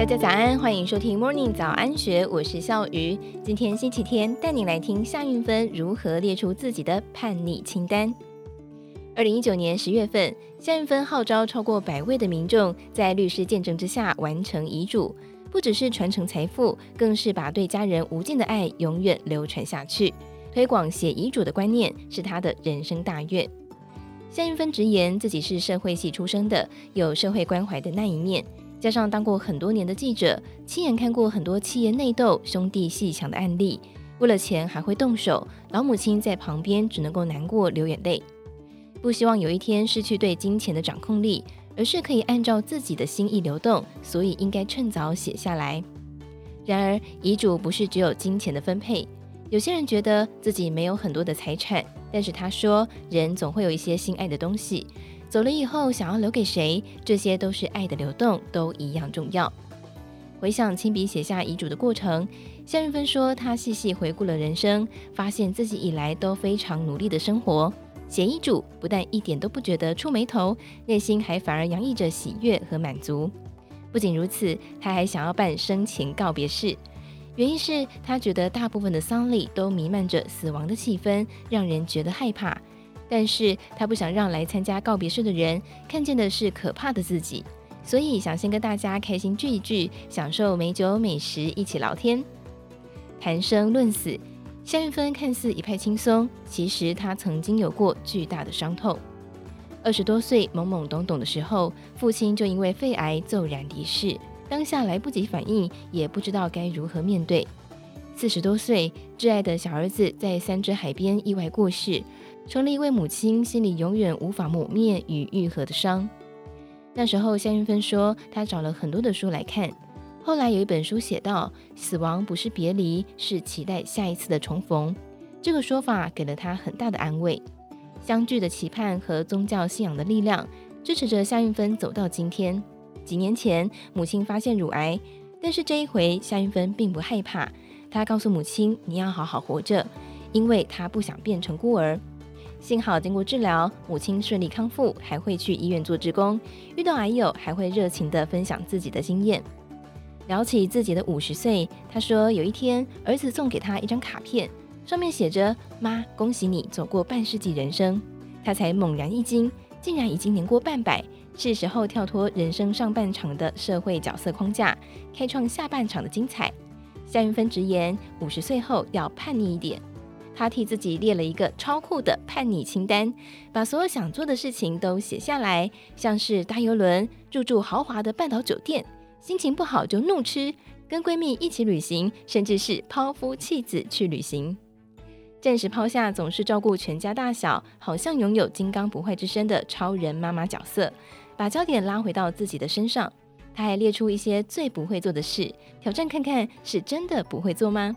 大家早安，欢迎收听 Morning 早安学，我是笑鱼。今天星期天，带你来听夏韵芬如何列出自己的叛逆清单。二零一九年十月份，夏韵芬号召超过百位的民众，在律师见证之下完成遗嘱，不只是传承财富，更是把对家人无尽的爱永远流传下去。推广写遗嘱的观念是她的人生大愿。夏韵芬直言自己是社会系出生的，有社会关怀的那一面。加上当过很多年的记者，亲眼看过很多企业内斗、兄弟鬩墙的案例，为了钱还会动手，老母亲在旁边只能够难过流眼泪。不希望有一天失去对金钱的掌控力，而是可以按照自己的心意流动，所以应该趁早写下来。然而，遗嘱不是只有金钱的分配，有些人觉得自己没有很多的财产，但是他说，人总会有一些心爱的东西。走了以后，想要留给谁？这些都是爱的流动，都一样重要。回想亲笔写下遗嘱的过程，夏润芬说，她细细回顾了人生，发现自己以来都非常努力的生活。写遗嘱不但一点都不觉得触眉头，内心还反而洋溢着喜悦和满足。不仅如此，她还想要办生前告别式，原因是她觉得大部分的丧礼都弥漫着死亡的气氛，让人觉得害怕。但是他不想让来参加告别式的人看见的是可怕的自己，所以想先跟大家开心聚一聚，享受美酒美食，一起聊天，谈生论死。夏韵芬看似一派轻松，其实她曾经有过巨大的伤痛。二十多岁懵懵懂懂的时候，父亲就因为肺癌骤然离世，当下来不及反应，也不知道该如何面对。四十多岁，挚爱的小儿子在三芝海边意外过世。成了一位母亲心里永远无法抹灭与愈合的伤。那时候，夏云芬说，她找了很多的书来看。后来有一本书写道：“死亡不是别离，是期待下一次的重逢。”这个说法给了她很大的安慰。相聚的期盼和宗教信仰的力量支持着夏云芬走到今天。几年前，母亲发现乳癌，但是这一回，夏云芬并不害怕。她告诉母亲：“你要好好活着，因为她不想变成孤儿。”幸好经过治疗，母亲顺利康复，还会去医院做志工，遇到癌友还会热情地分享自己的经验。聊起自己的五十岁，他说有一天儿子送给他一张卡片，上面写着“妈，恭喜你走过半世纪人生”，他才猛然一惊，竟然已经年过半百，是时候跳脱人生上半场的社会角色框架，开创下半场的精彩。夏云芬直言，五十岁后要叛逆一点。他替自己列了一个超酷的叛逆清单，把所有想做的事情都写下来，像是搭邮轮、入住豪华的半岛酒店，心情不好就怒吃，跟闺蜜一起旅行，甚至是抛夫弃子去旅行。暂时抛下总是照顾全家大小，好像拥有金刚不坏之身的超人妈妈角色，把焦点拉回到自己的身上。他还列出一些最不会做的事，挑战看看是真的不会做吗？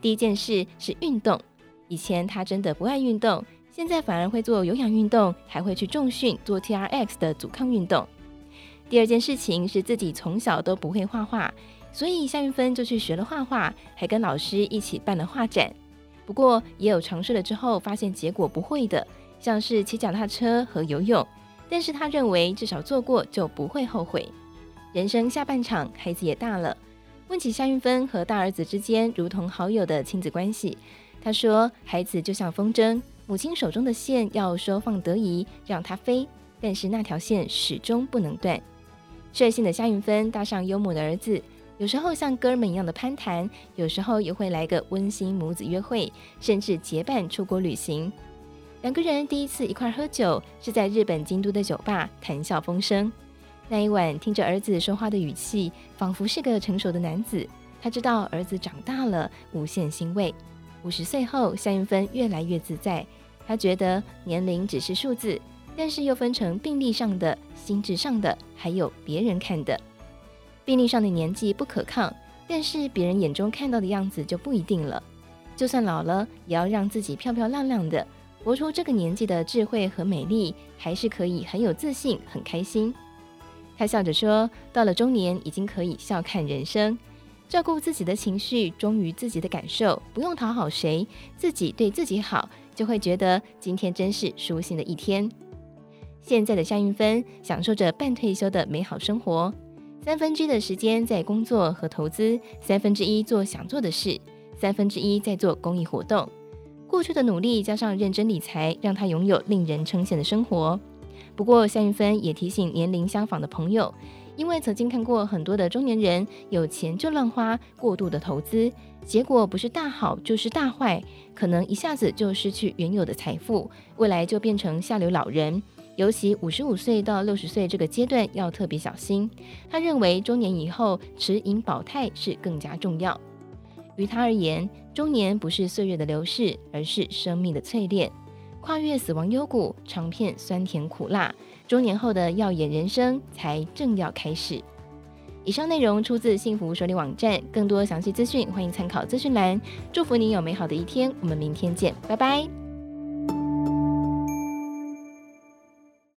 第一件事是运动。以前他真的不爱运动，现在反而会做有氧运动，还会去重训做 TRX 的阻抗运动。第二件事情是自己从小都不会画画，所以夏运芬就去学了画画，还跟老师一起办了画展。不过也有尝试了之后发现结果不会的，像是骑脚踏车和游泳。但是他认为至少做过就不会后悔。人生下半场，孩子也大了，问起夏运芬和大儿子之间如同好友的亲子关系。他说：“孩子就像风筝，母亲手中的线要收放得宜，让它飞，但是那条线始终不能断。”率性的夏云芬搭上幽默的儿子，有时候像哥们一样的攀谈，有时候也会来个温馨母子约会，甚至结伴出国旅行。两个人第一次一块喝酒，是在日本京都的酒吧，谈笑风生。那一晚，听着儿子说话的语气，仿佛是个成熟的男子。他知道儿子长大了，无限欣慰。五十岁后，夏韵芬越来越自在。她觉得年龄只是数字，但是又分成病历上的、心智上的，还有别人看的。病历上的年纪不可抗，但是别人眼中看到的样子就不一定了。就算老了，也要让自己漂漂亮亮的，活出这个年纪的智慧和美丽，还是可以很有自信、很开心。她笑着说：“到了中年，已经可以笑看人生。”照顾自己的情绪，忠于自己的感受，不用讨好谁，自己对自己好，就会觉得今天真是舒心的一天。现在的夏运芬享受着半退休的美好生活，三分之一的时间在工作和投资，三分之一做想做的事，三分之一在做公益活动。过去的努力加上认真理财，让她拥有令人称羡的生活。不过夏运芬也提醒年龄相仿的朋友，因为曾经看过很多的中年人有钱就乱花，过度的投资，结果不是大好就是大坏，可能一下子就失去原有的财富，未来就变成下流老人。尤其五十五岁到六十岁这个阶段要特别小心。他认为中年以后持盈保泰是更加重要。于他而言，中年不是岁月的流逝，而是生命的淬炼。跨越死亡幽谷，尝遍酸甜苦辣，中年后的耀眼人生才正要开始。以上内容出自幸福手里网站，更多详细资讯欢迎参考资讯栏。祝福你有美好的一天，我们明天见，拜拜。